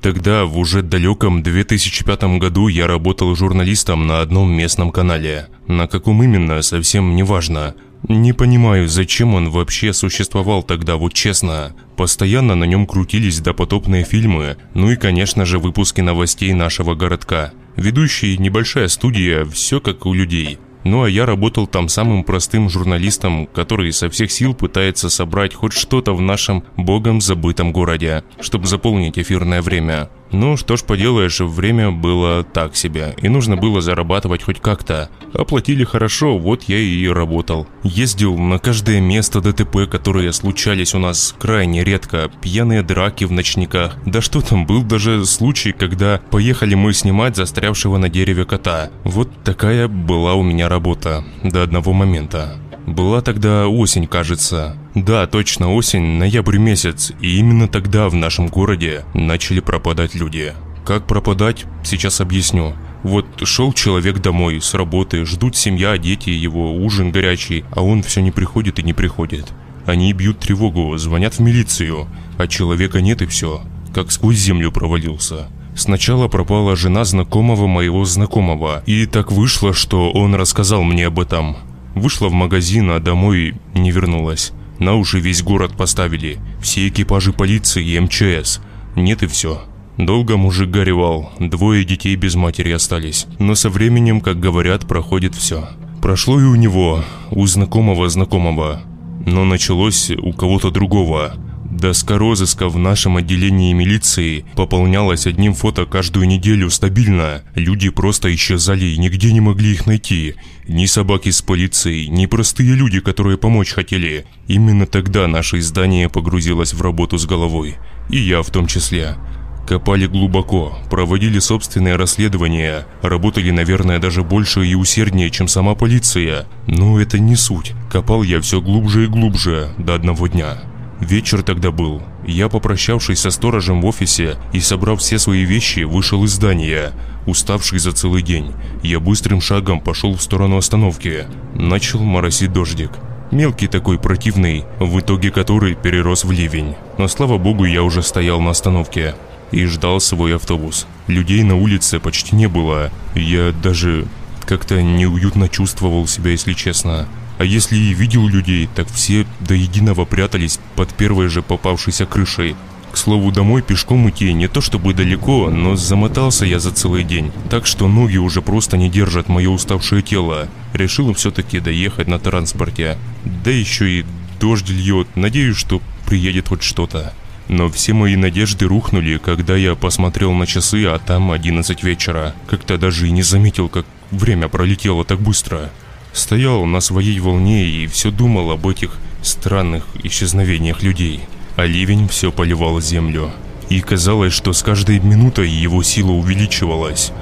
Тогда, в уже далеком 2005 году, я работал журналистом на одном местном канале. На каком именно, совсем не важно. Не понимаю, зачем он вообще существовал тогда, вот честно. Постоянно на нем крутились допотопные фильмы, ну и, конечно же, выпуски новостей нашего городка. Ведущий, небольшая студия, все как у людей – ну а я работал там самым простым журналистом, который со всех сил пытается собрать хоть что-то в нашем богом забытом городе, чтобы заполнить эфирное время. Ну, что ж поделаешь, время было так себе, и нужно было зарабатывать хоть как-то. Оплатили хорошо, вот я и работал. Ездил на каждое место ДТП, которые случались у нас крайне редко, пьяные драки в ночниках. Да что там, был даже случай, когда поехали мы снимать застрявшего на дереве кота. Вот такая была у меня работа, до одного момента. Была тогда осень, кажется. Да, точно осень, ноябрь месяц, и именно тогда в нашем городе начали пропадать люди. Как пропадать, сейчас объясню. Вот шел человек домой с работы, ждут семья, дети его, ужин горячий, а он все не приходит и не приходит. Они бьют тревогу, звонят в милицию, а человека нет и все, как сквозь землю провалился. Сначала пропала жена знакомого моего знакомого, и так вышло, что он рассказал мне об этом. Вышла в магазин, а домой не вернулась. На уши весь город поставили, все экипажи полиции и МЧС. Нет и все. Долго мужик горевал, двое детей без матери остались. Но со временем, как говорят, проходит все. Прошло и у него, у знакомого знакомого. Но началось у кого-то другого. Доска розыска в нашем отделении милиции пополнялась одним фото каждую неделю стабильно. Люди просто исчезали и нигде не могли их найти. Ни собаки с полицией, ни простые люди, которые помочь хотели. Именно тогда наше издание погрузилось в работу с головой. И я в том числе. Копали глубоко, проводили собственное расследование, работали, наверное, даже больше и усерднее, чем сама полиция. Но это не суть. Копал я все глубже и глубже, до одного дня. Вечер тогда был. Я, попрощавшись со сторожем в офисе и собрав все свои вещи, вышел из здания. Уставший за целый день, я быстрым шагом пошел в сторону остановки. Начал моросить дождик. Мелкий такой противный, в итоге который перерос в ливень. Но слава богу, я уже стоял на остановке и ждал свой автобус. Людей на улице почти не было. Я даже как-то неуютно чувствовал себя, если честно. А если и видел людей, так все до единого прятались под первой же попавшейся крышей. К слову, домой пешком идти не то чтобы далеко, но замотался я за целый день, так что ноги уже просто не держат мое уставшее тело. Решил все-таки доехать на транспорте. Да еще и дождь льет, надеюсь, что приедет хоть что-то. Но все мои надежды рухнули, когда я посмотрел на часы, а там 11 вечера. Как-то даже и не заметил, как время пролетело так быстро. Стоял на своей волне и все думал об этих странных исчезновениях людей. А ливень все поливал землю. И казалось, что с каждой минутой его сила увеличивалась.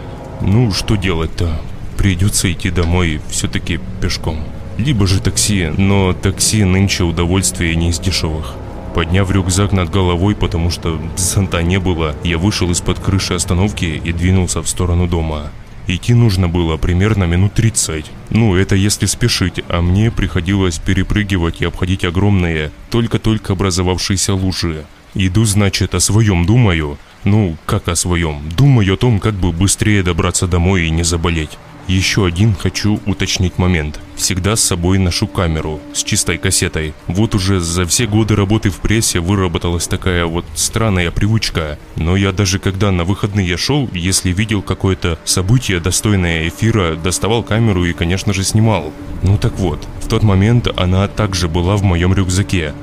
Ну, что делать-то? Придется идти домой все-таки пешком. Либо же такси, но такси нынче удовольствие не из дешевых. Подняв рюкзак над головой, потому что зонта не было, я вышел из-под крыши остановки и двинулся в сторону дома. Идти нужно было примерно минут 30. Ну, это если спешить, а мне приходилось перепрыгивать и обходить огромные, только-только образовавшиеся лужи. Иду, значит, о своем думаю. Ну, как о своем? Думаю о том, как бы быстрее добраться домой и не заболеть. Еще один хочу уточнить момент. Всегда с собой ношу камеру с чистой кассетой. Вот уже за все годы работы в прессе выработалась такая вот странная привычка. Но я даже когда на выходные шел, если видел какое-то событие достойное эфира, доставал камеру и, конечно же, снимал. Ну так вот, в тот момент она также была в моем рюкзаке.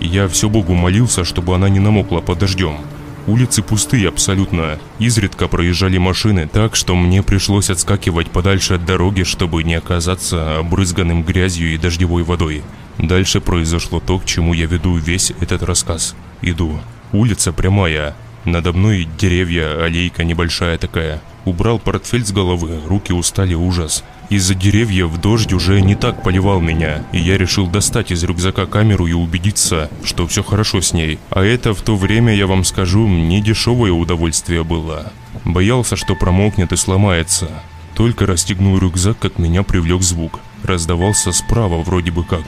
Я все Богу молился, чтобы она не намокла под дождем. Улицы пустые абсолютно. Изредка проезжали машины так, что мне пришлось отскакивать подальше от дороги, чтобы не оказаться обрызганным грязью и дождевой водой. Дальше произошло то, к чему я веду весь этот рассказ. Иду. Улица прямая. Надо мной деревья, аллейка небольшая такая. Убрал портфель с головы, руки устали ужас. Из-за деревьев дождь уже не так поливал меня, и я решил достать из рюкзака камеру и убедиться, что все хорошо с ней. А это в то время, я вам скажу, не дешевое удовольствие было. Боялся, что промокнет и сломается. Только расстегнул рюкзак, как меня привлек звук. Раздавался справа вроде бы как.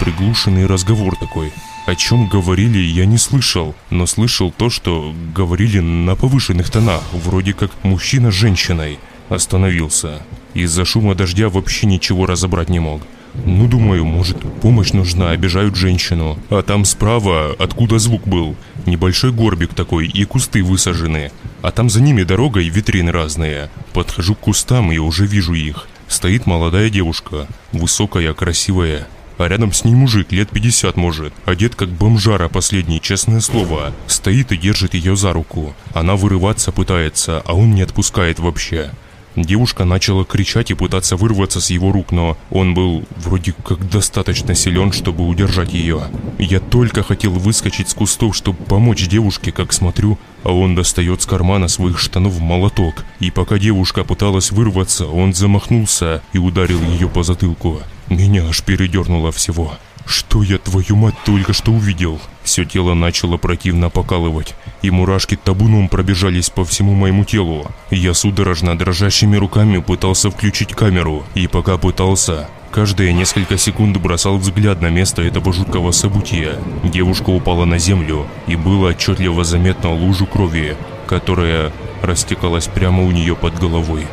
Приглушенный разговор такой. О чем говорили, я не слышал, но слышал то, что говорили на повышенных тонах, вроде как мужчина с женщиной. Остановился. Из-за шума дождя вообще ничего разобрать не мог. Ну, думаю, может, помощь нужна, обижают женщину. А там справа, откуда звук был, небольшой горбик такой и кусты высажены. А там за ними дорога и витрины разные. Подхожу к кустам и уже вижу их. Стоит молодая девушка, высокая, красивая. А рядом с ней мужик, лет 50 может, одет как бомжара последний, честное слово. Стоит и держит ее за руку. Она вырываться пытается, а он не отпускает вообще. Девушка начала кричать и пытаться вырваться с его рук, но он был вроде как достаточно силен, чтобы удержать ее. Я только хотел выскочить с кустов, чтобы помочь девушке, как смотрю, а он достает с кармана своих штанов молоток. И пока девушка пыталась вырваться, он замахнулся и ударил ее по затылку. Меня аж передернуло всего. Что я, твою мать, только что увидел? Все тело начало противно покалывать, и мурашки табуном пробежались по всему моему телу. Я судорожно дрожащими руками пытался включить камеру, и пока пытался, каждые несколько секунд бросал взгляд на место этого жуткого события. Девушка упала на землю, и было отчетливо заметно лужу крови, которая растекалась прямо у нее под головой.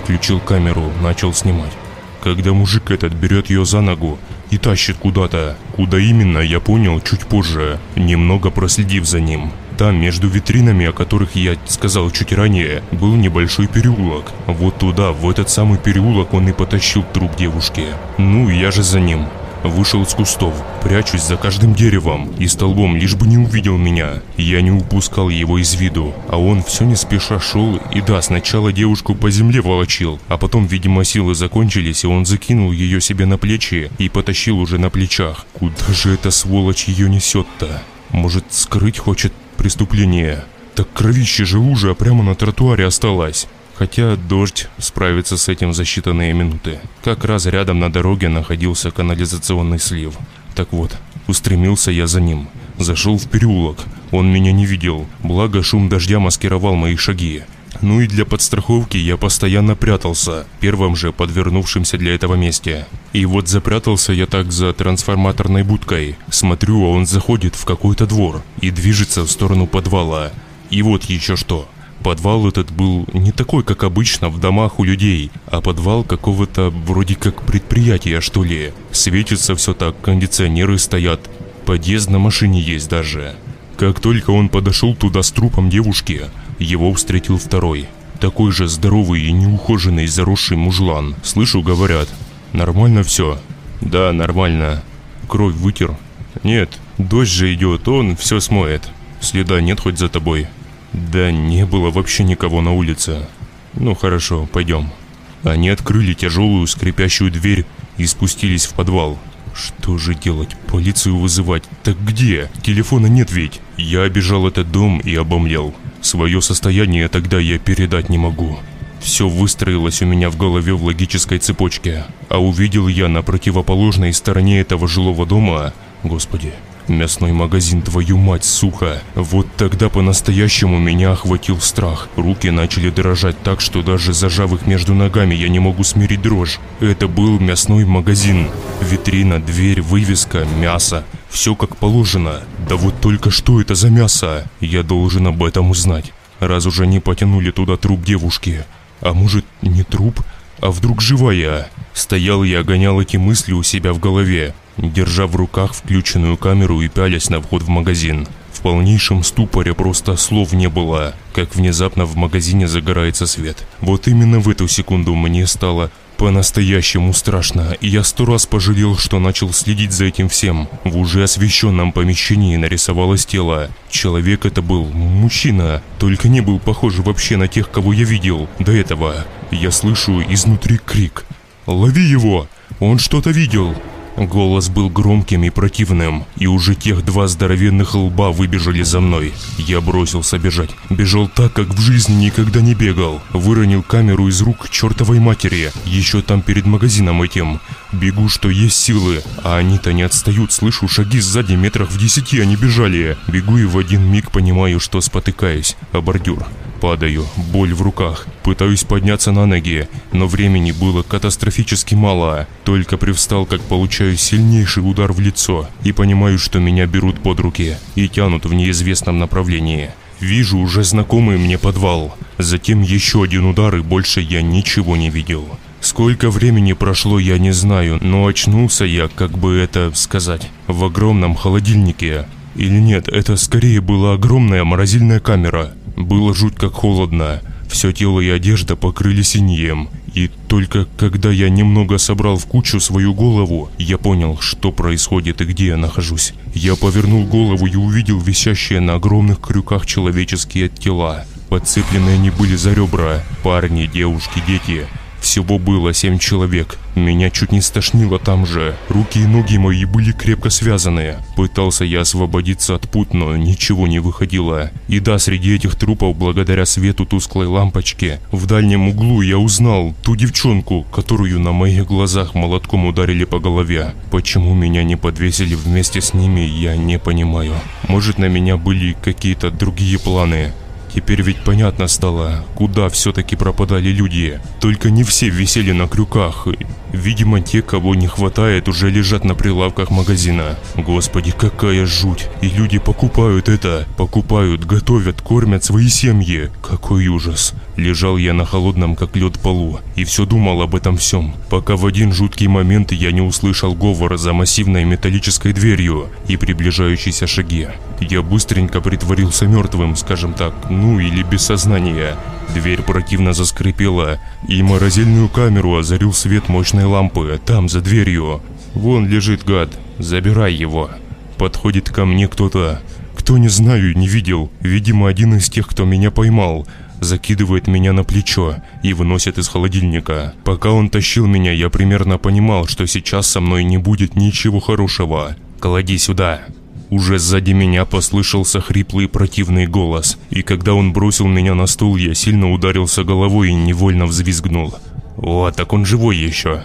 Включил камеру, начал снимать. Когда мужик этот берет ее за ногу, и тащит куда-то. Куда именно, я понял чуть позже, немного проследив за ним. Там, между витринами, о которых я сказал чуть ранее, был небольшой переулок. Вот туда, в этот самый переулок он и потащил труп девушки. Ну, я же за ним. Вышел из кустов, прячусь за каждым деревом и столбом, лишь бы не увидел меня. Я не упускал его из виду, а он все не спеша шел и да, сначала девушку по земле волочил, а потом, видимо, силы закончились, и он закинул ее себе на плечи и потащил уже на плечах. Куда же эта сволочь ее несет-то? Может, скрыть хочет преступление? Так кровище же лужа прямо на тротуаре осталась. Хотя дождь справится с этим за считанные минуты. Как раз рядом на дороге находился канализационный слив. Так вот, устремился я за ним. Зашел в переулок. Он меня не видел, благо шум дождя маскировал мои шаги. Ну и для подстраховки я постоянно прятался, первым же подвернувшимся для этого месте. И вот запрятался я так за трансформаторной будкой. Смотрю, а он заходит в какой-то двор и движется в сторону подвала. И вот еще что. Подвал этот был не такой, как обычно в домах у людей, а подвал какого-то вроде как предприятия, что ли. Светится все так, кондиционеры стоят, подъезд на машине есть даже. Как только он подошел туда с трупом девушки, его встретил второй. Такой же здоровый и неухоженный заросший мужлан. Слышу, говорят. Нормально все? Да, нормально. Кровь вытер? Нет, дождь же идет, он все смоет. Следа нет хоть за тобой? Да не было вообще никого на улице. Ну хорошо, пойдем. Они открыли тяжелую скрипящую дверь и спустились в подвал. Что же делать? Полицию вызывать? Так где? Телефона нет ведь. Я обижал этот дом и обомлел. Свое состояние тогда я передать не могу. Все выстроилось у меня в голове в логической цепочке. А увидел я на противоположной стороне этого жилого дома... Господи, Мясной магазин, твою мать, сука. Вот тогда по-настоящему меня охватил страх. Руки начали дрожать так, что даже зажав их между ногами, я не могу смирить дрожь. Это был мясной магазин. Витрина, дверь, вывеска, мясо. Все как положено. Да вот только что это за мясо? Я должен об этом узнать. Раз уже не потянули туда труп девушки. А может, не труп? А вдруг живая? Стоял я, гонял эти мысли у себя в голове держа в руках включенную камеру и пялясь на вход в магазин. В полнейшем ступоре просто слов не было, как внезапно в магазине загорается свет. Вот именно в эту секунду мне стало по-настоящему страшно, и я сто раз пожалел, что начал следить за этим всем. В уже освещенном помещении нарисовалось тело. Человек это был мужчина, только не был похож вообще на тех, кого я видел до этого. Я слышу изнутри крик. «Лови его! Он что-то видел!» Голос был громким и противным, и уже тех два здоровенных лба выбежали за мной. Я бросился бежать. Бежал так, как в жизни никогда не бегал. Выронил камеру из рук чертовой матери, еще там перед магазином этим. Бегу, что есть силы, а они-то не отстают, слышу шаги сзади метрах в десяти они бежали. Бегу и в один миг понимаю, что спотыкаюсь. А бордюр. Падаю, боль в руках. Пытаюсь подняться на ноги, но времени было катастрофически мало. Только привстал, как получаю сильнейший удар в лицо и понимаю, что меня берут под руки и тянут в неизвестном направлении. Вижу уже знакомый мне подвал. Затем еще один удар и больше я ничего не видел. Сколько времени прошло, я не знаю, но очнулся я, как бы это сказать, в огромном холодильнике. Или нет, это скорее была огромная морозильная камера. Было жутко холодно. Все тело и одежда покрыли синьем. И только когда я немного собрал в кучу свою голову, я понял, что происходит и где я нахожусь. Я повернул голову и увидел висящие на огромных крюках человеческие тела. Подцепленные они были за ребра. Парни, девушки, дети. Всего было семь человек. Меня чуть не стошнило там же. Руки и ноги мои были крепко связаны. Пытался я освободиться от пут, но ничего не выходило. И да, среди этих трупов, благодаря свету тусклой лампочки, в дальнем углу я узнал ту девчонку, которую на моих глазах молотком ударили по голове. Почему меня не подвесили вместе с ними, я не понимаю. Может на меня были какие-то другие планы. Теперь ведь понятно стало, куда все-таки пропадали люди. Только не все висели на крюках. Видимо, те, кого не хватает, уже лежат на прилавках магазина. Господи, какая жуть. И люди покупают это. Покупают, готовят, кормят свои семьи. Какой ужас. Лежал я на холодном, как лед полу, и все думал об этом всем, пока в один жуткий момент я не услышал говора за массивной металлической дверью и приближающиеся шаги. Я быстренько притворился мертвым, скажем так, ну или без сознания. Дверь противно заскрипела, и морозильную камеру озарил свет мощной лампы, там, за дверью. Вон лежит гад, забирай его. Подходит ко мне кто-то, кто не знаю, не видел, видимо один из тех, кто меня поймал, закидывает меня на плечо и выносит из холодильника. Пока он тащил меня, я примерно понимал, что сейчас со мной не будет ничего хорошего. «Клади сюда», уже сзади меня послышался хриплый противный голос, и когда он бросил меня на стул, я сильно ударился головой и невольно взвизгнул. «О, так он живой еще!»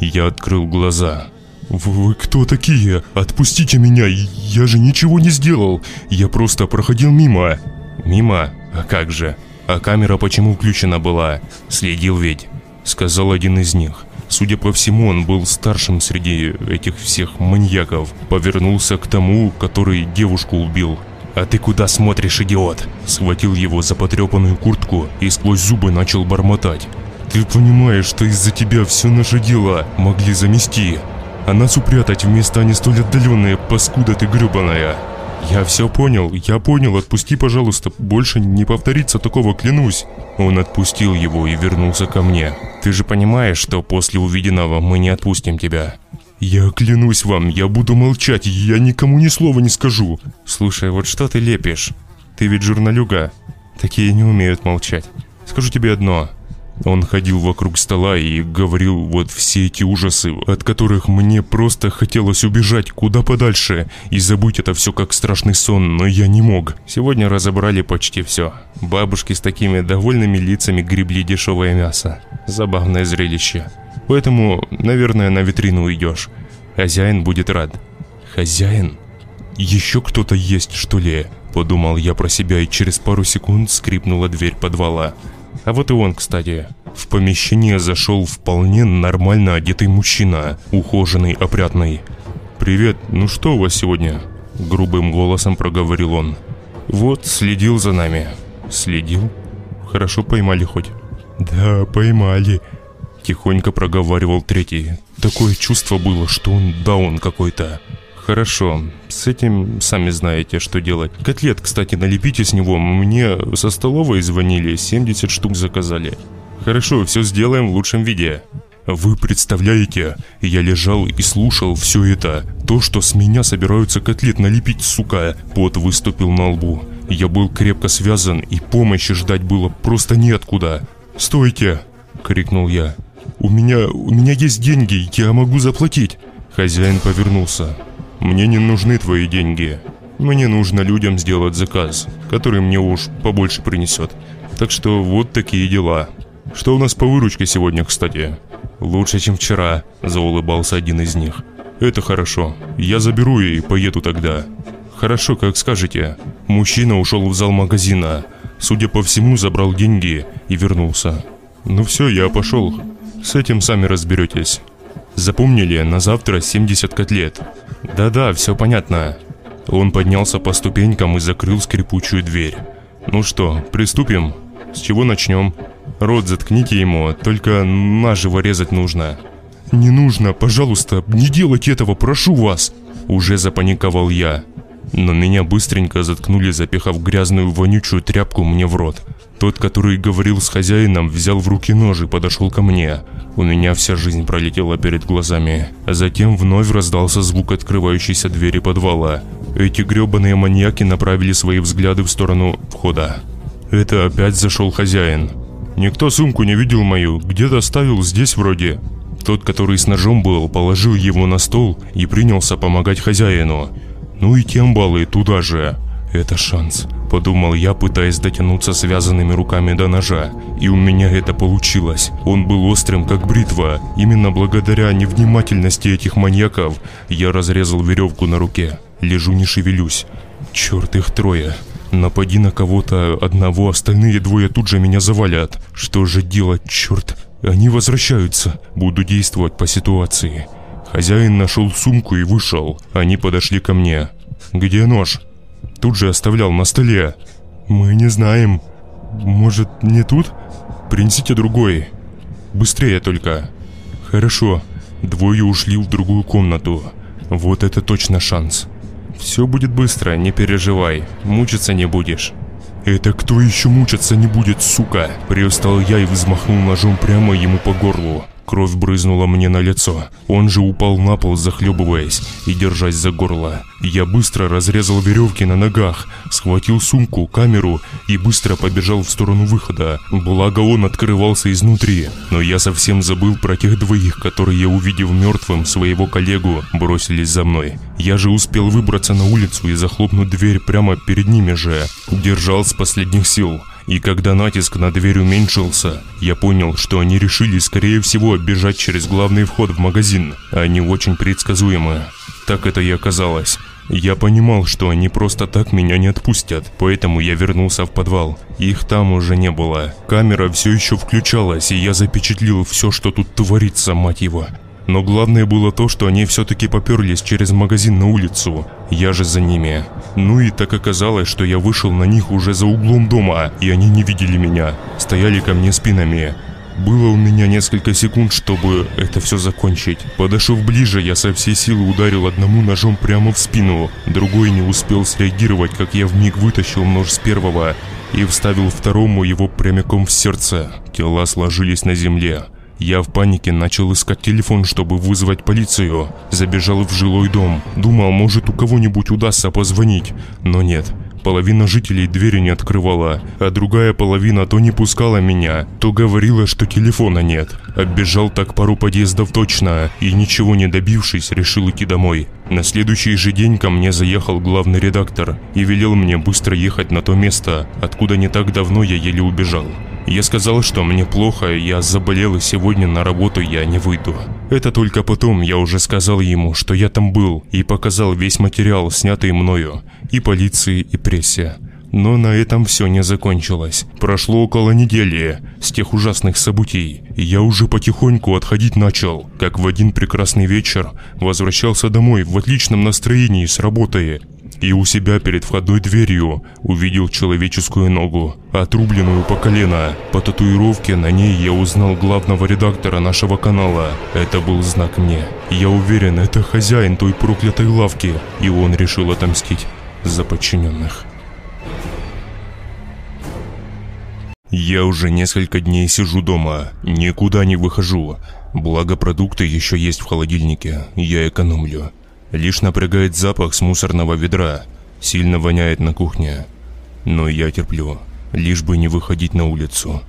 Я открыл глаза. «Вы кто такие? Отпустите меня! Я же ничего не сделал! Я просто проходил мимо!» «Мимо? А как же? А камера почему включена была? Следил ведь!» Сказал один из них. Судя по всему, он был старшим среди этих всех маньяков. Повернулся к тому, который девушку убил. «А ты куда смотришь, идиот?» Схватил его за потрепанную куртку и сквозь зубы начал бормотать. «Ты понимаешь, что из-за тебя все наше дело могли замести, а нас упрятать в места не столь отдаленные, паскуда ты гребаная!» «Я все понял, я понял, отпусти, пожалуйста, больше не повторится такого, клянусь!» Он отпустил его и вернулся ко мне. «Ты же понимаешь, что после увиденного мы не отпустим тебя?» «Я клянусь вам, я буду молчать, я никому ни слова не скажу!» «Слушай, вот что ты лепишь? Ты ведь журналюга. Такие не умеют молчать. Скажу тебе одно, он ходил вокруг стола и говорил вот все эти ужасы, от которых мне просто хотелось убежать куда подальше и забыть это все как страшный сон, но я не мог. Сегодня разобрали почти все. Бабушки с такими довольными лицами гребли дешевое мясо. Забавное зрелище. Поэтому, наверное, на витрину уйдешь. Хозяин будет рад. Хозяин? Еще кто-то есть, что ли? Подумал я про себя и через пару секунд скрипнула дверь подвала. А вот и он, кстати. В помещение зашел вполне нормально одетый мужчина, ухоженный, опрятный. «Привет, ну что у вас сегодня?» Грубым голосом проговорил он. «Вот, следил за нами». «Следил? Хорошо поймали хоть?» «Да, поймали», Тихонько проговаривал третий. Такое чувство было, что он даун какой-то. Хорошо, с этим сами знаете, что делать. Котлет, кстати, налепите с него. Мне со столовой звонили, 70 штук заказали. Хорошо, все сделаем в лучшем виде. Вы представляете, я лежал и слушал все это. То, что с меня собираются котлет налепить, сука. Пот выступил на лбу. Я был крепко связан, и помощи ждать было просто неоткуда. «Стойте!» — крикнул я. «У меня... у меня есть деньги, я могу заплатить!» Хозяин повернулся. Мне не нужны твои деньги. Мне нужно людям сделать заказ, который мне уж побольше принесет. Так что вот такие дела. Что у нас по выручке сегодня, кстати? Лучше, чем вчера, заулыбался один из них. Это хорошо. Я заберу и поеду тогда. Хорошо, как скажете. Мужчина ушел в зал магазина, Судя по всему, забрал деньги и вернулся. Ну все, я пошел. С этим сами разберетесь. Запомнили, на завтра 70 котлет. Да-да, все понятно. Он поднялся по ступенькам и закрыл скрипучую дверь. Ну что, приступим? С чего начнем? Рот заткните ему, только наживо резать нужно. Не нужно, пожалуйста, не делайте этого, прошу вас. Уже запаниковал я. Но меня быстренько заткнули, запихав грязную вонючую тряпку мне в рот. Тот, который говорил с хозяином, взял в руки нож и подошел ко мне. У меня вся жизнь пролетела перед глазами. А затем вновь раздался звук открывающейся двери подвала. Эти гребаные маньяки направили свои взгляды в сторону входа. Это опять зашел хозяин. Никто сумку не видел мою, где-то оставил здесь вроде. Тот, который с ножом был, положил его на стол и принялся помогать хозяину. Ну и тем баллы туда же. Это шанс, подумал я, пытаясь дотянуться связанными руками до ножа. И у меня это получилось. Он был острым, как бритва. Именно благодаря невнимательности этих маньяков я разрезал веревку на руке. Лежу не шевелюсь. Черт, их трое. Напади на кого-то одного, остальные двое тут же меня завалят. Что же делать, черт? Они возвращаются. Буду действовать по ситуации. Хозяин нашел сумку и вышел. Они подошли ко мне. «Где нож?» Тут же оставлял на столе. «Мы не знаем. Может, не тут? Принесите другой. Быстрее только». «Хорошо». Двое ушли в другую комнату. Вот это точно шанс. Все будет быстро, не переживай. Мучиться не будешь. «Это кто еще мучиться не будет, сука?» Привстал я и взмахнул ножом прямо ему по горлу. Кровь брызнула мне на лицо. Он же упал на пол, захлебываясь и держась за горло. Я быстро разрезал веревки на ногах, схватил сумку, камеру и быстро побежал в сторону выхода. Благо он открывался изнутри, но я совсем забыл про тех двоих, которые, увидев мертвым своего коллегу, бросились за мной. Я же успел выбраться на улицу и захлопнуть дверь прямо перед ними же. Держал с последних сил. И когда натиск на дверь уменьшился, я понял, что они решили, скорее всего, бежать через главный вход в магазин. Они очень предсказуемы. Так это и оказалось. Я понимал, что они просто так меня не отпустят, поэтому я вернулся в подвал. Их там уже не было. Камера все еще включалась, и я запечатлил все, что тут творится, мать его. Но главное было то, что они все-таки поперлись через магазин на улицу. Я же за ними. Ну и так оказалось, что я вышел на них уже за углом дома, и они не видели меня. Стояли ко мне спинами. Было у меня несколько секунд, чтобы это все закончить. Подошел ближе, я со всей силы ударил одному ножом прямо в спину. Другой не успел среагировать, как я вмиг вытащил нож с первого и вставил второму его прямиком в сердце. Тела сложились на земле. Я в панике начал искать телефон, чтобы вызвать полицию. Забежал в жилой дом. Думал, может у кого-нибудь удастся позвонить. Но нет. Половина жителей двери не открывала, а другая половина то не пускала меня, то говорила, что телефона нет. Оббежал так пару подъездов точно, и ничего не добившись, решил идти домой. На следующий же день ко мне заехал главный редактор и велел мне быстро ехать на то место, откуда не так давно я еле убежал. Я сказал, что мне плохо, я заболел и сегодня на работу я не выйду. Это только потом я уже сказал ему, что я там был и показал весь материал, снятый мною, и полиции, и прессе. Но на этом все не закончилось. Прошло около недели с тех ужасных событий, я уже потихоньку отходить начал, как в один прекрасный вечер возвращался домой в отличном настроении с работы и у себя перед входной дверью увидел человеческую ногу, отрубленную по колено. По татуировке на ней я узнал главного редактора нашего канала. Это был знак мне. Я уверен, это хозяин той проклятой лавки, и он решил отомстить за подчиненных. Я уже несколько дней сижу дома, никуда не выхожу. Благо продукты еще есть в холодильнике, я экономлю. Лишь напрягает запах с мусорного ведра. Сильно воняет на кухне. Но я терплю, лишь бы не выходить на улицу.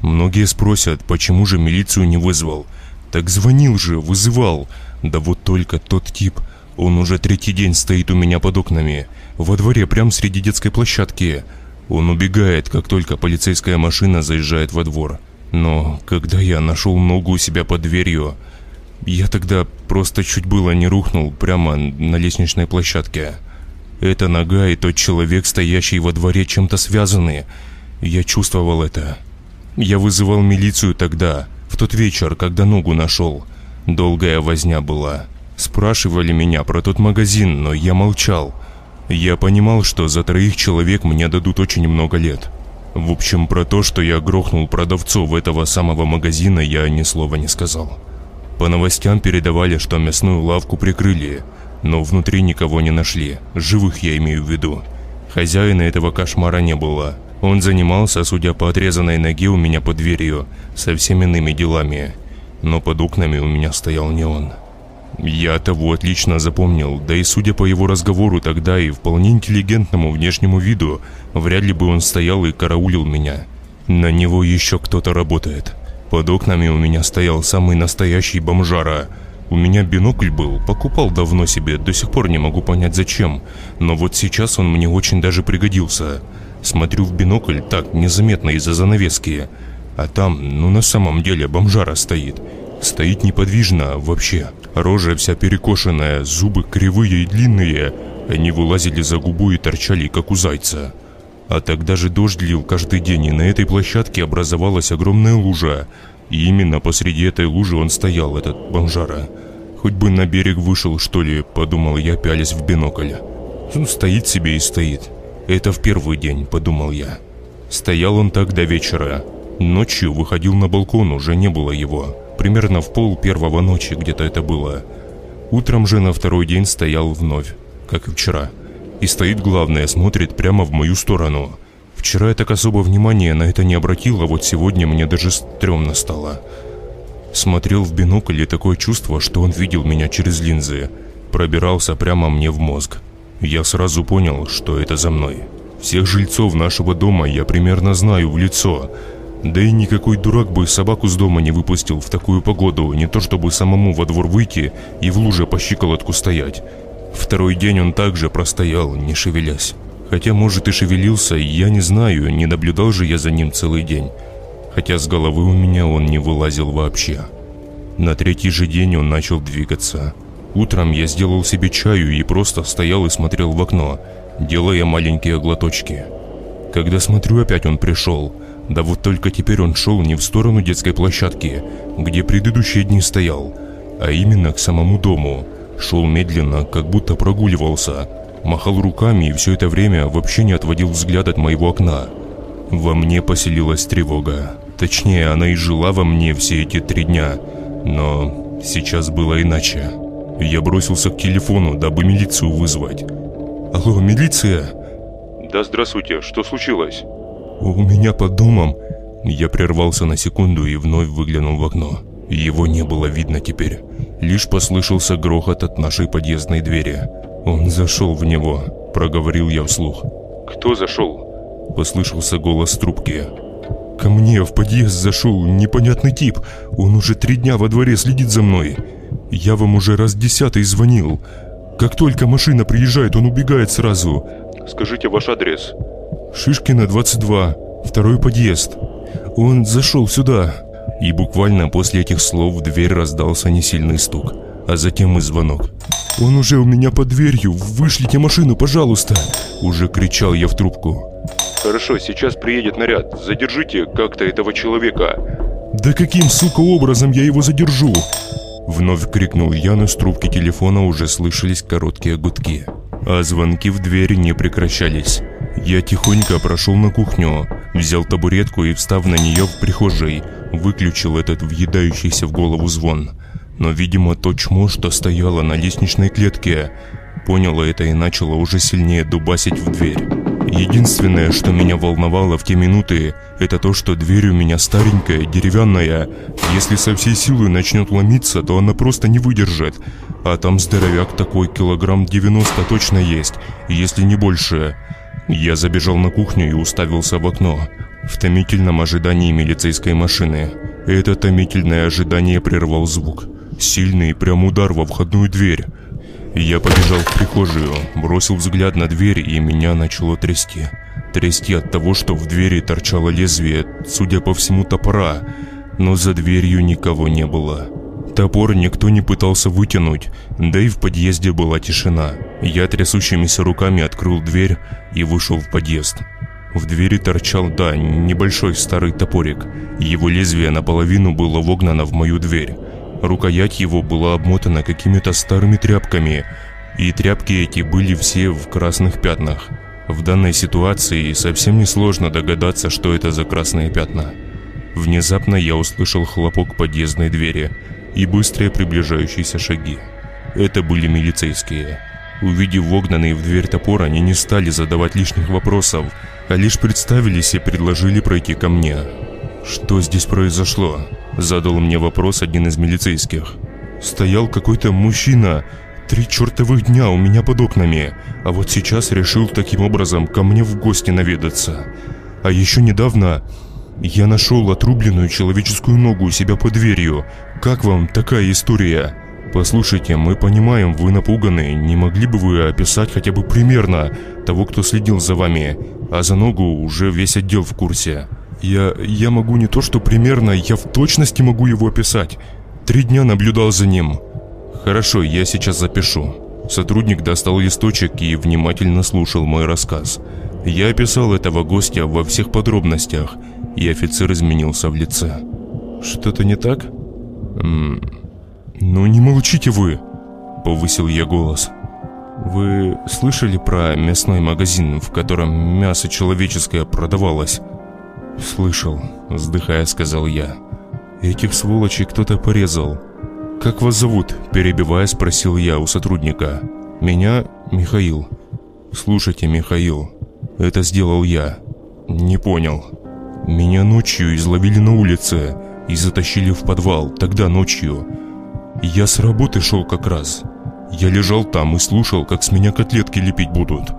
Многие спросят, почему же милицию не вызвал. Так звонил же, вызывал. Да вот только тот тип, он уже третий день стоит у меня под окнами. Во дворе, прямо среди детской площадки. Он убегает, как только полицейская машина заезжает во двор. Но когда я нашел ногу у себя под дверью, я тогда просто чуть было не рухнул прямо на лестничной площадке. Эта нога и тот человек, стоящий во дворе, чем-то связаны. Я чувствовал это. Я вызывал милицию тогда, в тот вечер, когда ногу нашел. Долгая возня была. Спрашивали меня про тот магазин, но я молчал. Я понимал, что за троих человек мне дадут очень много лет. В общем, про то, что я грохнул продавцов этого самого магазина, я ни слова не сказал. По новостям передавали, что мясную лавку прикрыли, но внутри никого не нашли. Живых я имею в виду. Хозяина этого кошмара не было. Он занимался, судя по отрезанной ноге у меня под дверью, совсем иными делами. Но под окнами у меня стоял не он. Я того отлично запомнил, да и судя по его разговору тогда и вполне интеллигентному внешнему виду, вряд ли бы он стоял и караулил меня. На него еще кто-то работает. Под окнами у меня стоял самый настоящий бомжара. У меня бинокль был, покупал давно себе, до сих пор не могу понять зачем, но вот сейчас он мне очень даже пригодился. Смотрю в бинокль так, незаметно из-за занавески, а там, ну на самом деле, бомжара стоит. Стоит неподвижно вообще. Рожа вся перекошенная, зубы кривые и длинные. Они вылазили за губу и торчали, как у зайца. А тогда же дождь лил каждый день, и на этой площадке образовалась огромная лужа. И именно посреди этой лужи он стоял, этот бомжара. Хоть бы на берег вышел, что ли, подумал я, пялясь в бинокль. Ну, стоит себе и стоит. Это в первый день, подумал я. Стоял он так до вечера. Ночью выходил на балкон, уже не было его примерно в пол первого ночи где-то это было. Утром же на второй день стоял вновь, как и вчера. И стоит главное, смотрит прямо в мою сторону. Вчера я так особо внимания на это не обратил, а вот сегодня мне даже стрёмно стало. Смотрел в бинокль и такое чувство, что он видел меня через линзы. Пробирался прямо мне в мозг. Я сразу понял, что это за мной. Всех жильцов нашего дома я примерно знаю в лицо, да и никакой дурак бы собаку с дома не выпустил в такую погоду, не то чтобы самому во двор выйти и в луже по щиколотку стоять. Второй день он также простоял, не шевелясь. Хотя, может, и шевелился, я не знаю, не наблюдал же я за ним целый день. Хотя с головы у меня он не вылазил вообще. На третий же день он начал двигаться. Утром я сделал себе чаю и просто стоял и смотрел в окно, делая маленькие глоточки. Когда смотрю, опять он пришел – да вот только теперь он шел не в сторону детской площадки, где предыдущие дни стоял, а именно к самому дому. Шел медленно, как будто прогуливался, махал руками и все это время вообще не отводил взгляд от моего окна. Во мне поселилась тревога. Точнее, она и жила во мне все эти три дня. Но сейчас было иначе. Я бросился к телефону, дабы милицию вызвать. «Алло, милиция?» «Да здравствуйте, что случилось?» «У меня под домом...» Я прервался на секунду и вновь выглянул в окно. Его не было видно теперь. Лишь послышался грохот от нашей подъездной двери. «Он зашел в него», – проговорил я вслух. «Кто зашел?» – послышался голос трубки. «Ко мне в подъезд зашел непонятный тип. Он уже три дня во дворе следит за мной. Я вам уже раз десятый звонил. Как только машина приезжает, он убегает сразу». «Скажите ваш адрес». Шишкина, 22, второй подъезд. Он зашел сюда. И буквально после этих слов в дверь раздался несильный стук, а затем и звонок. «Он уже у меня под дверью, вышлите машину, пожалуйста!» Уже кричал я в трубку. «Хорошо, сейчас приедет наряд, задержите как-то этого человека!» «Да каким, сука, образом я его задержу?» Вновь крикнул я, но с трубки телефона уже слышались короткие гудки. А звонки в дверь не прекращались. Я тихонько прошел на кухню, взял табуретку и, встав на нее в прихожей, выключил этот въедающийся в голову звон. Но, видимо, то чмо, что стояло на лестничной клетке, поняло это и начало уже сильнее дубасить в дверь. Единственное, что меня волновало в те минуты, это то, что дверь у меня старенькая, деревянная. Если со всей силы начнет ломиться, то она просто не выдержит. А там здоровяк такой килограмм 90 точно есть, если не больше. Я забежал на кухню и уставился в окно, в томительном ожидании милицейской машины. Это томительное ожидание прервал звук. Сильный прям удар во входную дверь. Я побежал в прихожую, бросил взгляд на дверь и меня начало трясти. Трясти от того, что в двери торчало лезвие, судя по всему, топора, но за дверью никого не было. Топор никто не пытался вытянуть, да и в подъезде была тишина. Я трясущимися руками открыл дверь и вышел в подъезд. В двери торчал, да, небольшой старый топорик. Его лезвие наполовину было вогнано в мою дверь. Рукоять его была обмотана какими-то старыми тряпками, и тряпки эти были все в красных пятнах. В данной ситуации совсем несложно догадаться, что это за красные пятна. Внезапно я услышал хлопок подъездной двери и быстрые приближающиеся шаги. Это были милицейские. Увидев вогнанный в дверь топор, они не стали задавать лишних вопросов, а лишь представились и предложили пройти ко мне. «Что здесь произошло?» – задал мне вопрос один из милицейских. «Стоял какой-то мужчина, три чертовых дня у меня под окнами, а вот сейчас решил таким образом ко мне в гости наведаться. А еще недавно я нашел отрубленную человеческую ногу у себя под дверью. Как вам такая история?» «Послушайте, мы понимаем, вы напуганы. Не могли бы вы описать хотя бы примерно того, кто следил за вами? А за ногу уже весь отдел в курсе». «Я... я могу не то что примерно, я в точности могу его описать. Три дня наблюдал за ним». «Хорошо, я сейчас запишу». Сотрудник достал листочек и внимательно слушал мой рассказ. Я описал этого гостя во всех подробностях, и офицер изменился в лице. «Что-то не так?» «Ну не молчите вы!» – повысил я голос. «Вы слышали про мясной магазин, в котором мясо человеческое продавалось?» «Слышал», – вздыхая, сказал я. «Этих сволочей кто-то порезал». «Как вас зовут?» – перебивая, спросил я у сотрудника. «Меня Михаил». «Слушайте, Михаил, это сделал я». «Не понял». «Меня ночью изловили на улице и затащили в подвал, тогда ночью. Я с работы шел как раз. Я лежал там и слушал, как с меня котлетки лепить будут.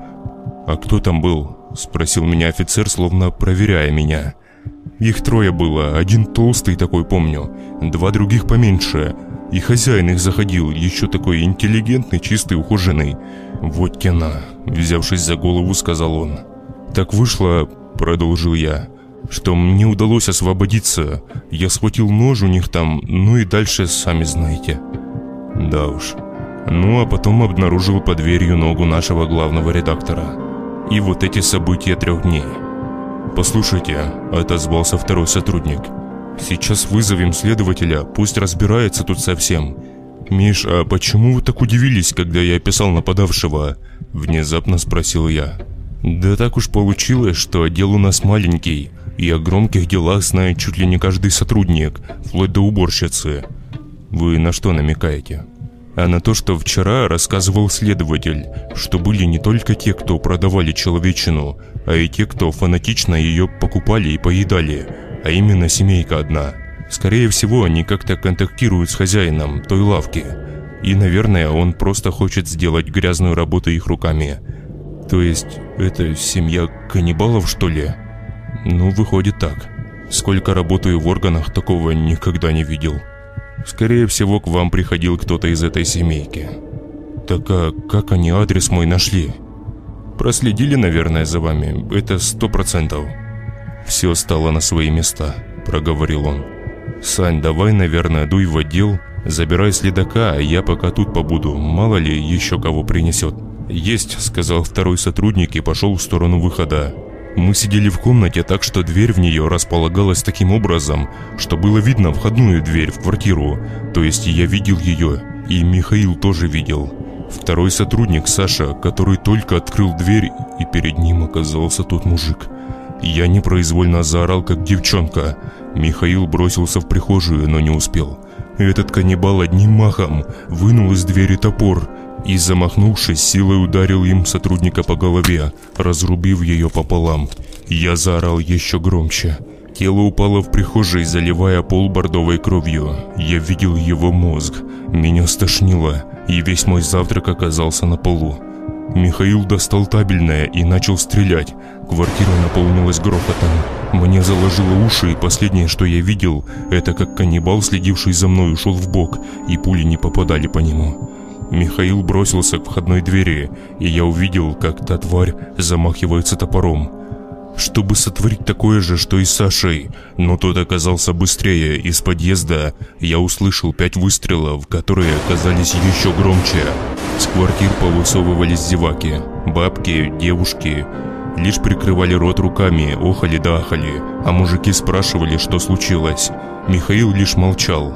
«А кто там был?» – спросил меня офицер, словно проверяя меня. Их трое было, один толстый такой помню, два других поменьше. И хозяин их заходил, еще такой интеллигентный, чистый, ухоженный. «Вот тена», – взявшись за голову, сказал он. «Так вышло», – продолжил я, что мне удалось освободиться. Я схватил нож у них там, ну и дальше сами знаете. Да уж. Ну а потом обнаружил под дверью ногу нашего главного редактора. И вот эти события трех дней. «Послушайте», – отозвался второй сотрудник. «Сейчас вызовем следователя, пусть разбирается тут совсем». «Миш, а почему вы так удивились, когда я описал нападавшего?» – внезапно спросил я. «Да так уж получилось, что отдел у нас маленький, и о громких делах знает чуть ли не каждый сотрудник, вплоть до уборщицы. Вы на что намекаете? А на то, что вчера рассказывал следователь, что были не только те, кто продавали человечину, а и те, кто фанатично ее покупали и поедали, а именно семейка одна. Скорее всего, они как-то контактируют с хозяином той лавки. И, наверное, он просто хочет сделать грязную работу их руками. То есть, это семья каннибалов, что ли? Ну, выходит так. Сколько работаю в органах, такого никогда не видел. Скорее всего, к вам приходил кто-то из этой семейки. Так а как они адрес мой нашли? Проследили, наверное, за вами. Это сто процентов. Все стало на свои места, проговорил он. Сань, давай, наверное, дуй в отдел, забирай следака, а я пока тут побуду, мало ли еще кого принесет. «Есть», — сказал второй сотрудник и пошел в сторону выхода. Мы сидели в комнате так, что дверь в нее располагалась таким образом, что было видно входную дверь в квартиру, то есть я видел ее, и Михаил тоже видел. Второй сотрудник, Саша, который только открыл дверь, и перед ним оказался тот мужик. Я непроизвольно заорал, как девчонка. Михаил бросился в прихожую, но не успел. Этот каннибал одним махом вынул из двери топор и, замахнувшись, силой ударил им сотрудника по голове, разрубив ее пополам. Я заорал еще громче. Тело упало в прихожей, заливая пол бордовой кровью. Я видел его мозг. Меня стошнило, и весь мой завтрак оказался на полу. Михаил достал табельное и начал стрелять. Квартира наполнилась грохотом. Мне заложило уши, и последнее, что я видел, это как каннибал, следивший за мной, ушел в бок, и пули не попадали по нему. Михаил бросился к входной двери, и я увидел, как та тварь замахивается топором. Чтобы сотворить такое же, что и с Сашей, но тот оказался быстрее, из подъезда я услышал пять выстрелов, которые оказались еще громче. С квартир повысовывались зеваки, бабки, девушки. лишь прикрывали рот руками, охали да ахали, а мужики спрашивали, что случилось. Михаил лишь молчал.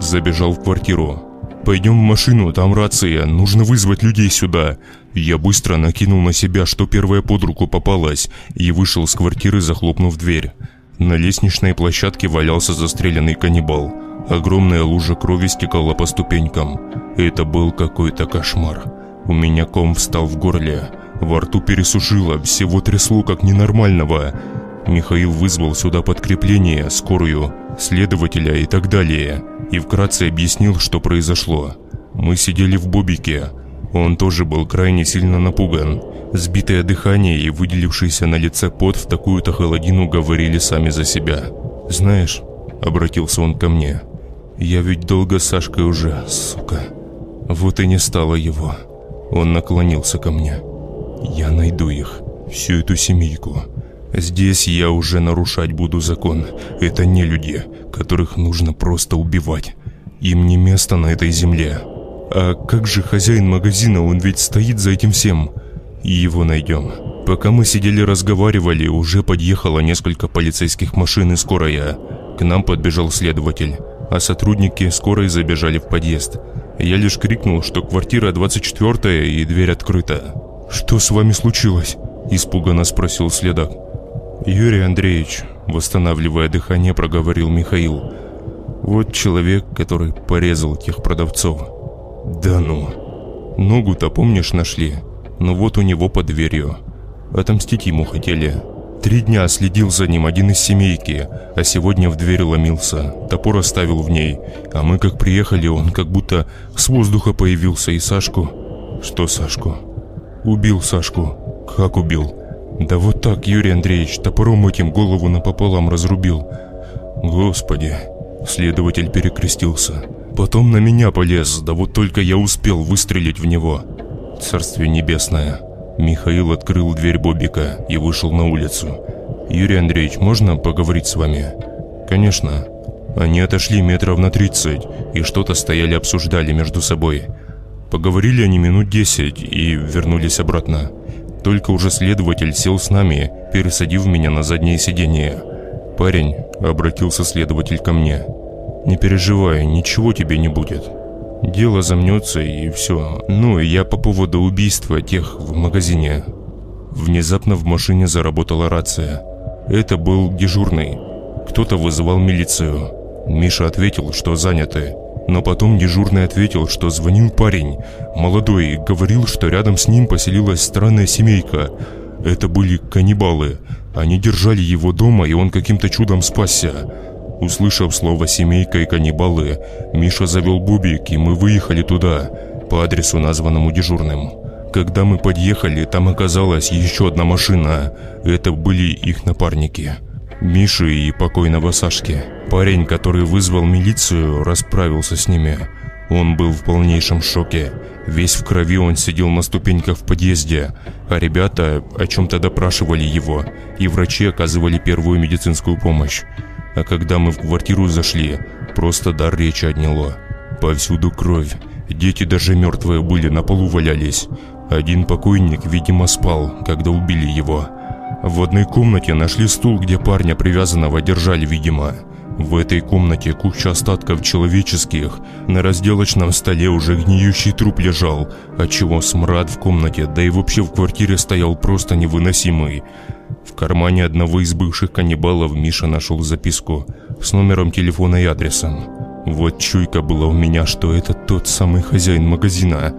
Забежал в квартиру. «Пойдем в машину, там рация, нужно вызвать людей сюда». Я быстро накинул на себя, что первое под руку попалось, и вышел с квартиры, захлопнув дверь. На лестничной площадке валялся застреленный каннибал. Огромная лужа крови стекала по ступенькам. Это был какой-то кошмар. У меня ком встал в горле. Во рту пересушило, всего трясло как ненормального. Михаил вызвал сюда подкрепление, скорую, следователя и так далее. И вкратце объяснил, что произошло. Мы сидели в бобике. Он тоже был крайне сильно напуган. Сбитое дыхание и выделившийся на лице пот в такую-то холодину говорили сами за себя. «Знаешь», — обратился он ко мне, — «я ведь долго с Сашкой уже, сука. Вот и не стало его». Он наклонился ко мне. «Я найду их, всю эту семейку. Здесь я уже нарушать буду закон. Это не люди, которых нужно просто убивать. Им не место на этой земле. А как же хозяин магазина, он ведь стоит за этим всем. И его найдем. Пока мы сидели разговаривали, уже подъехало несколько полицейских машин и скорая. К нам подбежал следователь, а сотрудники скорой забежали в подъезд. Я лишь крикнул, что квартира 24 и дверь открыта. «Что с вами случилось?» – испуганно спросил следак. «Юрий Андреевич», – восстанавливая дыхание, проговорил Михаил. «Вот человек, который порезал тех продавцов». «Да ну! Ногу-то, помнишь, нашли? Ну вот у него под дверью. Отомстить ему хотели. Три дня следил за ним один из семейки, а сегодня в дверь ломился, топор оставил в ней, а мы как приехали, он как будто с воздуха появился и Сашку... Что Сашку? Убил Сашку. Как убил? Да вот так, Юрий Андреевич, топором этим голову напополам разрубил. Господи. Следователь перекрестился. Потом на меня полез, да вот только я успел выстрелить в него. Царствие небесное. Михаил открыл дверь Бобика и вышел на улицу. «Юрий Андреевич, можно поговорить с вами?» «Конечно». Они отошли метров на 30 и что-то стояли обсуждали между собой. Поговорили они минут 10 и вернулись обратно. Только уже следователь сел с нами, пересадив меня на заднее сиденье. «Парень», — обратился следователь ко мне, — «не переживай, ничего тебе не будет. Дело замнется и все. Ну, я по поводу убийства тех в магазине. Внезапно в машине заработала рация. Это был дежурный. Кто-то вызывал милицию. Миша ответил, что заняты. Но потом дежурный ответил, что звонил парень, молодой, говорил, что рядом с ним поселилась странная семейка. Это были каннибалы. Они держали его дома, и он каким-то чудом спасся. Услышав слово «семейка» и «каннибалы», Миша завел бубик, и мы выехали туда, по адресу, названному дежурным. Когда мы подъехали, там оказалась еще одна машина. Это были их напарники. Миши и покойного Сашки. Парень, который вызвал милицию, расправился с ними. Он был в полнейшем шоке. Весь в крови он сидел на ступеньках в подъезде, а ребята о чем-то допрашивали его, и врачи оказывали первую медицинскую помощь. А когда мы в квартиру зашли, просто дар речи отняло. Повсюду кровь. Дети даже мертвые были, на полу валялись. Один покойник, видимо, спал, когда убили его. В одной комнате нашли стул, где парня привязанного держали, видимо. В этой комнате куча остатков человеческих. На разделочном столе уже гниющий труп лежал, отчего смрад в комнате, да и вообще в квартире стоял просто невыносимый. В кармане одного из бывших каннибалов Миша нашел записку с номером телефона и адресом. Вот чуйка была у меня, что это тот самый хозяин магазина.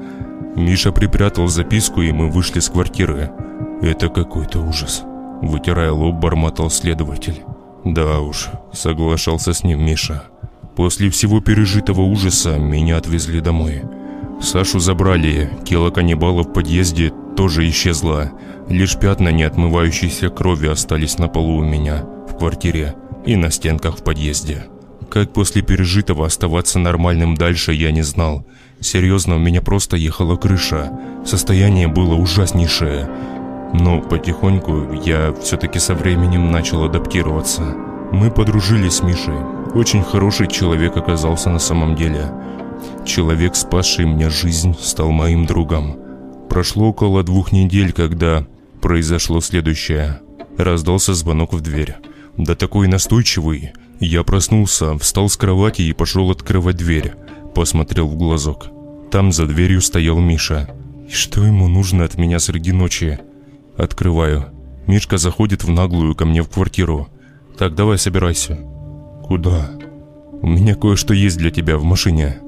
Миша припрятал записку, и мы вышли с квартиры. Это какой-то ужас. Вытирая лоб, бормотал следователь. Да уж, соглашался с ним Миша. После всего пережитого ужаса меня отвезли домой. Сашу забрали, тело каннибала в подъезде тоже исчезло. Лишь пятна неотмывающейся крови остались на полу у меня, в квартире и на стенках в подъезде. Как после пережитого оставаться нормальным дальше, я не знал. Серьезно, у меня просто ехала крыша. Состояние было ужаснейшее. Но потихоньку я все-таки со временем начал адаптироваться. Мы подружились с Мишей. Очень хороший человек оказался на самом деле. Человек, спасший мне жизнь, стал моим другом. Прошло около двух недель, когда произошло следующее. Раздался звонок в дверь. Да такой настойчивый. Я проснулся, встал с кровати и пошел открывать дверь. Посмотрел в глазок. Там за дверью стоял Миша. И что ему нужно от меня среди ночи? Открываю. Мишка заходит в наглую ко мне в квартиру. Так, давай собирайся. Куда? У меня кое-что есть для тебя в машине.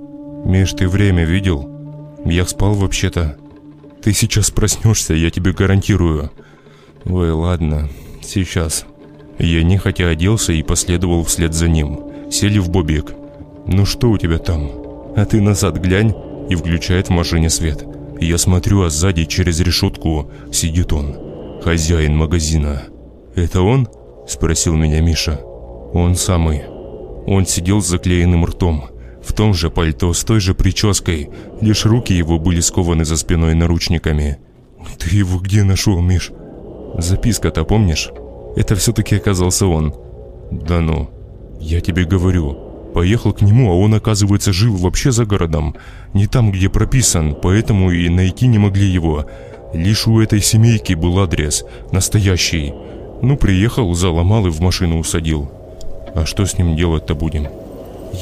Миш, ты время видел? Я спал вообще-то. Ты сейчас проснешься, я тебе гарантирую. Ой, ладно, сейчас. Я нехотя оделся и последовал вслед за ним. Сели в бобик. Ну что у тебя там? А ты назад глянь и включает в машине свет. Я смотрю, а сзади через решетку сидит он. Хозяин магазина. Это он? Спросил меня Миша. Он самый. Он сидел с заклеенным ртом, в том же пальто, с той же прической, лишь руки его были скованы за спиной наручниками. «Ты его где нашел, Миш?» «Записка-то помнишь?» Это все-таки оказался он. «Да ну, я тебе говорю, Поехал к нему, а он, оказывается, жил вообще за городом. Не там, где прописан, поэтому и найти не могли его. Лишь у этой семейки был адрес, настоящий. Ну, приехал, заломал и в машину усадил. А что с ним делать-то будем?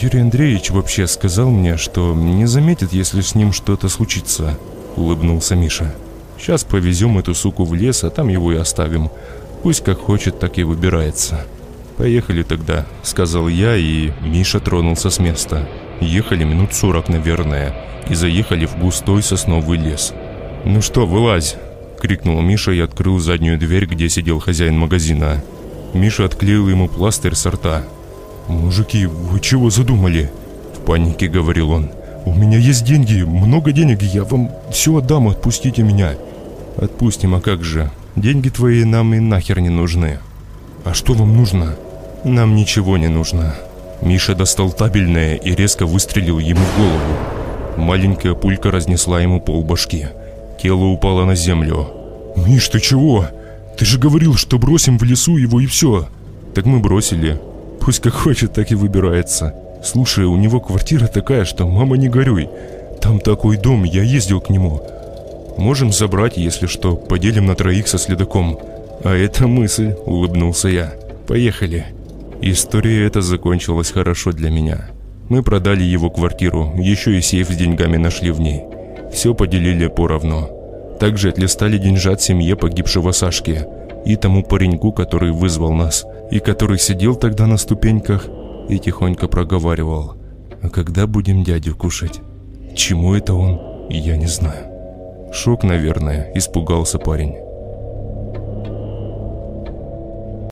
Юрий Андреевич вообще сказал мне, что не заметит, если с ним что-то случится, улыбнулся Миша. Сейчас повезем эту суку в лес, а там его и оставим. Пусть как хочет, так и выбирается. «Поехали тогда», — сказал я, и Миша тронулся с места. Ехали минут сорок, наверное, и заехали в густой сосновый лес. «Ну что, вылазь!» — крикнул Миша и открыл заднюю дверь, где сидел хозяин магазина. Миша отклеил ему пластырь с рта. «Мужики, вы чего задумали?» В панике говорил он. «У меня есть деньги, много денег, я вам все отдам, отпустите меня». «Отпустим, а как же? Деньги твои нам и нахер не нужны». «А что вам нужно?» «Нам ничего не нужно». Миша достал табельное и резко выстрелил ему в голову. Маленькая пулька разнесла ему полбашки. Тело упало на землю. «Миш, ты чего? Ты же говорил, что бросим в лесу его и все». «Так мы бросили. Пусть как хочет, так и выбирается. Слушай, у него квартира такая, что мама не горюй. Там такой дом, я ездил к нему. Можем забрать, если что, поделим на троих со следаком». «А это мысль», — улыбнулся я. «Поехали». История эта закончилась хорошо для меня. Мы продали его квартиру, еще и сейф с деньгами нашли в ней. Все поделили поровну. Также отлистали деньжат семье погибшего Сашки и тому пареньку, который вызвал нас, и который сидел тогда на ступеньках и тихонько проговаривал. «А когда будем дядю кушать?» Чему это он, я не знаю. Шок, наверное, испугался парень.